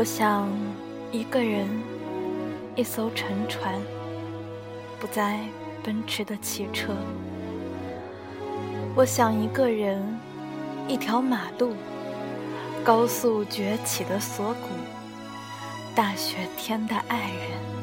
我想，一个人，一艘沉船，不再奔驰的汽车。我想，一个人，一条马路，高速崛起的锁骨，大雪天的爱人。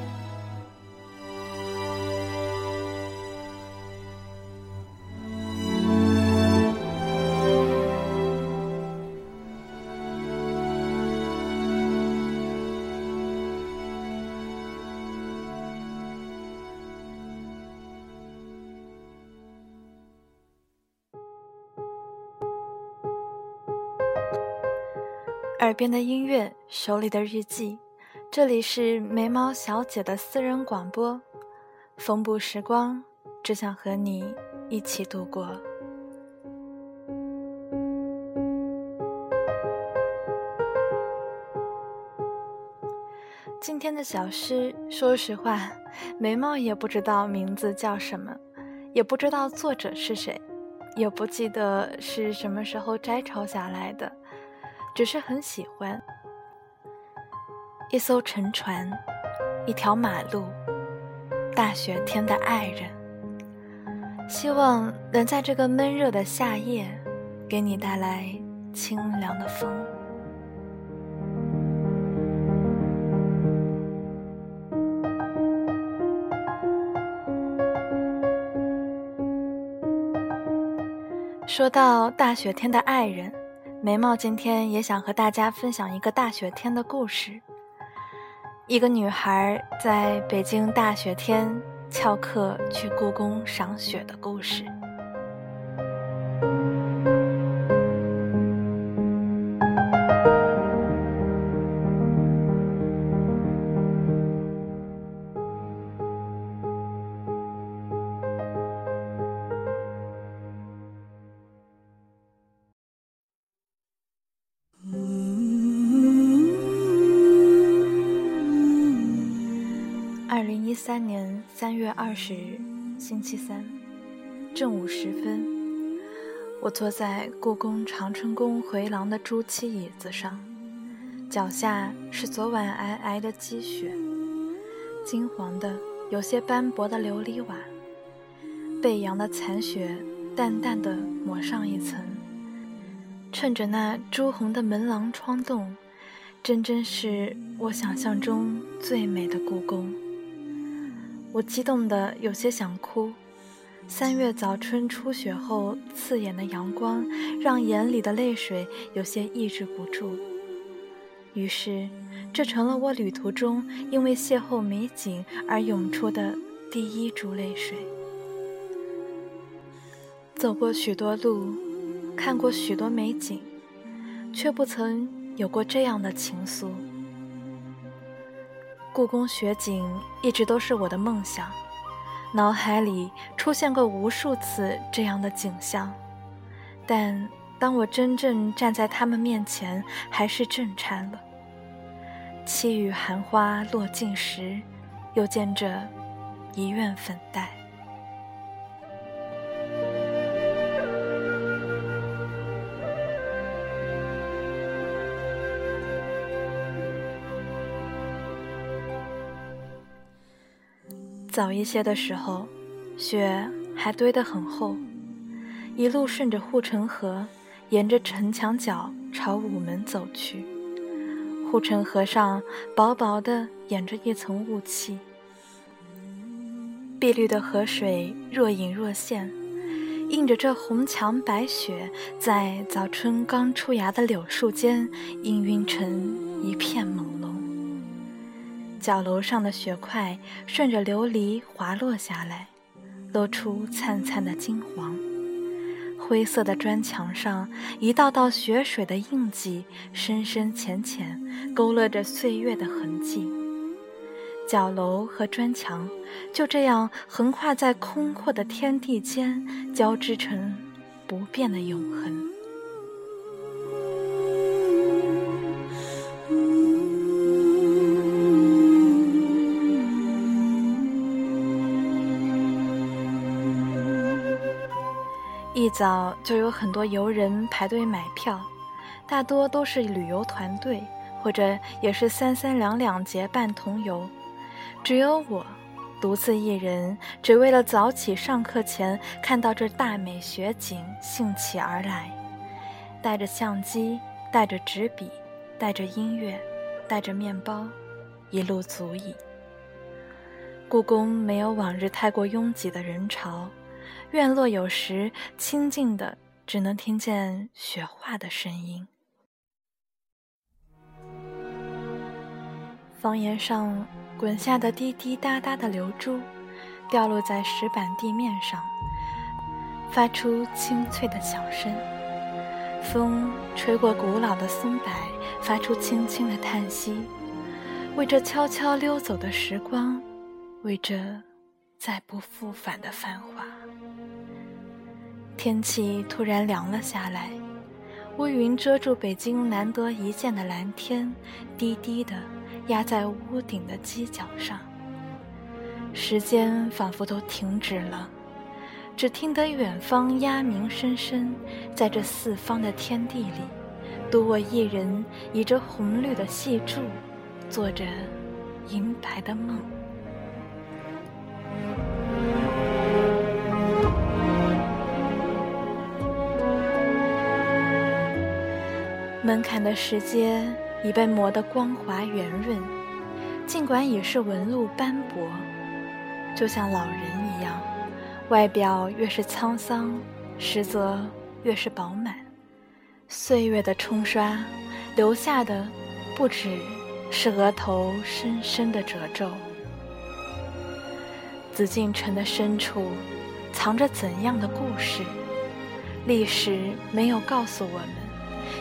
耳边的音乐，手里的日记，这里是眉毛小姐的私人广播。风不时光，只想和你一起度过。今天的小诗，说实话，眉毛也不知道名字叫什么，也不知道作者是谁，也不记得是什么时候摘抄下来的。只是很喜欢一艘沉船，一条马路，大雪天的爱人。希望能在这个闷热的夏夜，给你带来清凉的风。说到大雪天的爱人。眉毛今天也想和大家分享一个大雪天的故事。一个女孩在北京大雪天翘课去故宫赏雪的故事。三年三月二十日，星期三，正午时分，我坐在故宫长春宫回廊的朱漆椅子上，脚下是昨晚皑皑的积雪，金黄的、有些斑驳的琉璃瓦，背阳的残雪淡淡的抹上一层，衬着那朱红的门廊窗洞，真真是我想象中最美的故宫。我激动得有些想哭。三月早春初雪后，刺眼的阳光让眼里的泪水有些抑制不住。于是，这成了我旅途中因为邂逅美景而涌出的第一株泪水。走过许多路，看过许多美景，却不曾有过这样的情愫。故宫雪景一直都是我的梦想，脑海里出现过无数次这样的景象，但当我真正站在他们面前，还是震颤了。凄雨寒花落尽时，又见着一院粉黛。早一些的时候，雪还堆得很厚，一路顺着护城河，沿着城墙角朝午门走去。护城河上薄薄的掩着一层雾气，碧绿的河水若隐若现，映着这红墙白雪，在早春刚出芽的柳树间氤氲成一片朦胧。角楼上的雪块顺着琉璃滑落下来，露出灿灿的金黄。灰色的砖墙上，一道道雪水的印记，深深浅浅，勾勒着岁月的痕迹。角楼和砖墙就这样横跨在空阔的天地间，交织成不变的永恒。一早就有很多游人排队买票，大多都是旅游团队或者也是三三两两结伴同游，只有我独自一人，只为了早起上课前看到这大美雪景兴起而来，带着相机，带着纸笔，带着音乐，带着面包，一路足矣。故宫没有往日太过拥挤的人潮，院落有时清静的，只能听见雪化的声音。房檐上滚下的滴滴答答的流珠，掉落在石板地面上，发出清脆的响声。风吹过古老的松柏，发出轻轻的叹息，为这悄悄溜走的时光，为这再不复返的繁华。天气突然凉了下来，乌云遮住北京难得一见的蓝天，低低的。压在屋顶的犄角上，时间仿佛都停止了，只听得远方鸦鸣声声，在这四方的天地里，独我一人倚着红绿的细柱，做着银白的梦。门槛的石阶。已被磨得光滑圆润，尽管已是纹路斑驳，就像老人一样，外表越是沧桑，实则越是饱满。岁月的冲刷，留下的不只是额头深深的褶皱。紫禁城的深处，藏着怎样的故事？历史没有告诉我们，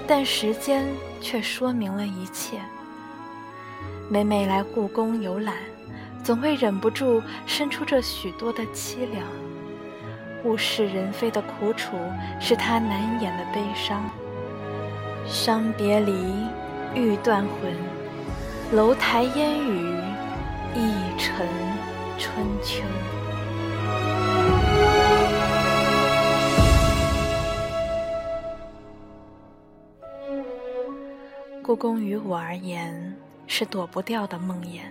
但时间。却说明了一切。每每来故宫游览，总会忍不住生出这许多的凄凉。物是人非的苦楚，是他难掩的悲伤。伤别离，欲断魂，楼台烟雨，一城春秋。故宫于我而言是躲不掉的梦魇。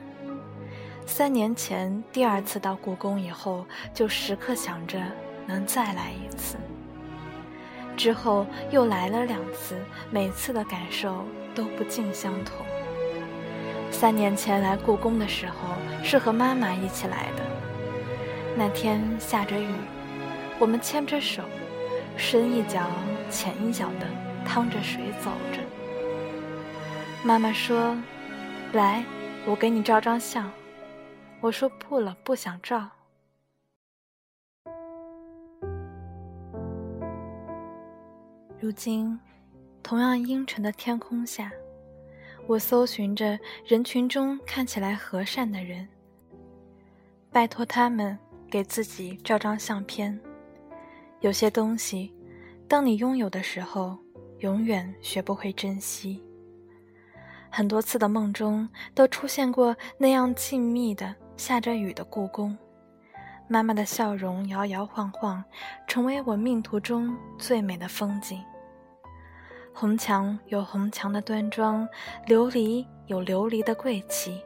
三年前第二次到故宫以后，就时刻想着能再来一次。之后又来了两次，每次的感受都不尽相同。三年前来故宫的时候是和妈妈一起来的，那天下着雨，我们牵着手，深一脚浅一脚的趟着水走着。妈妈说：“来，我给你照张相。”我说：“不了，不想照。”如今，同样阴沉的天空下，我搜寻着人群中看起来和善的人，拜托他们给自己照张相片。有些东西，当你拥有的时候，永远学不会珍惜。很多次的梦中都出现过那样静谧的下着雨的故宫，妈妈的笑容摇摇晃晃，成为我命途中最美的风景。红墙有红墙的端庄，琉璃有琉璃的贵气，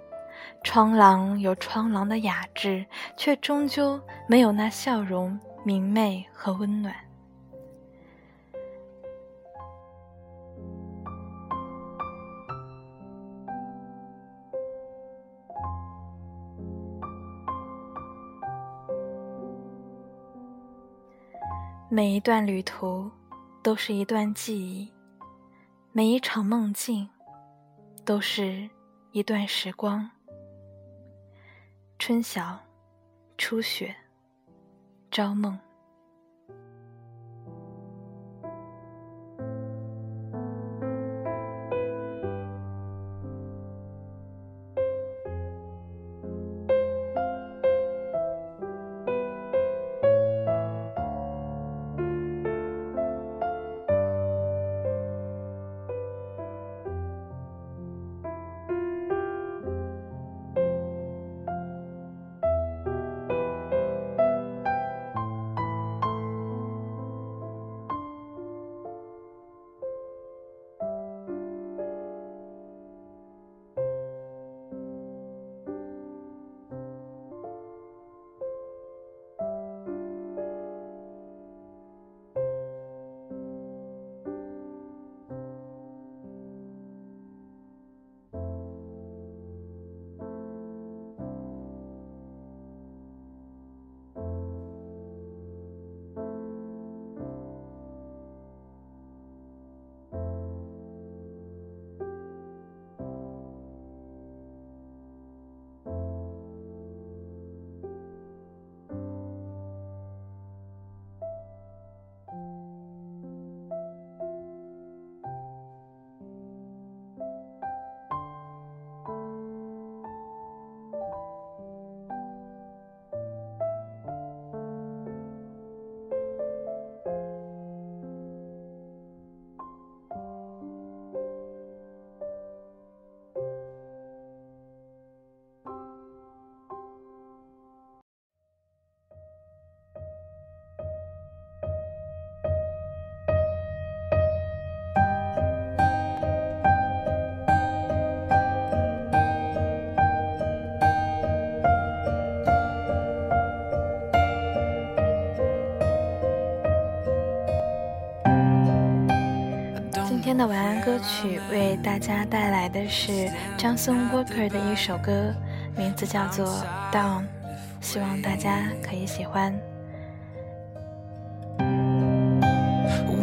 窗廊有窗廊的雅致，却终究没有那笑容明媚和温暖。每一段旅途，都是一段记忆；每一场梦境，都是一段时光。春晓，初雪，朝梦。的晚安歌曲为大家带来的是 Johnson Walker 的一首歌，名字叫做《Down》，希望大家可以喜欢。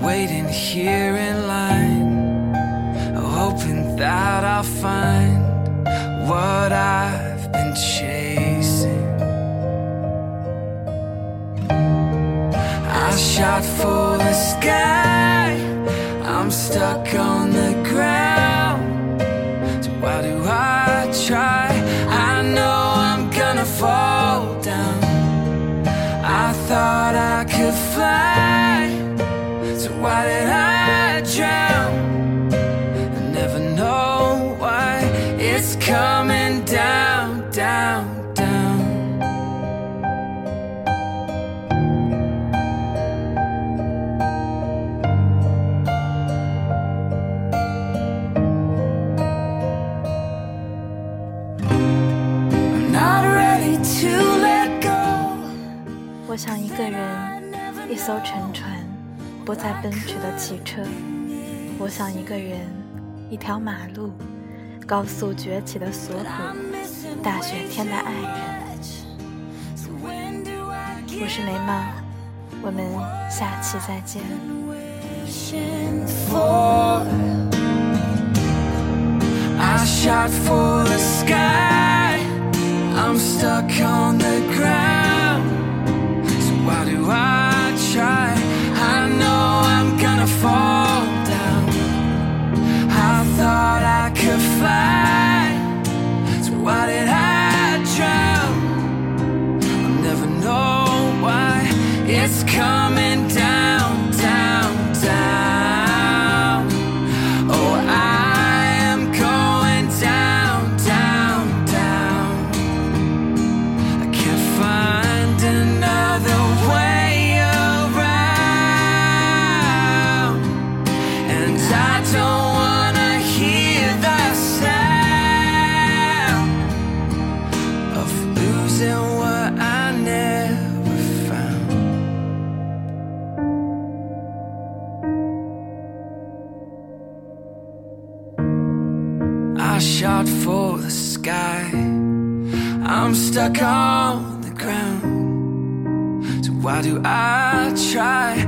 Waiting here in line, hoping that I'll find what I've been chasing. I shot for the sky, it's coming down, down, down. I'm not ready to let go. 我想一个人，一艘沉船。不再奔驰的汽车，我想一个人，一条马路，高速崛起的锁骨，大雪天的爱人。我是眉毛，我们下期再见。fall I'm stuck on the ground. So why do I try?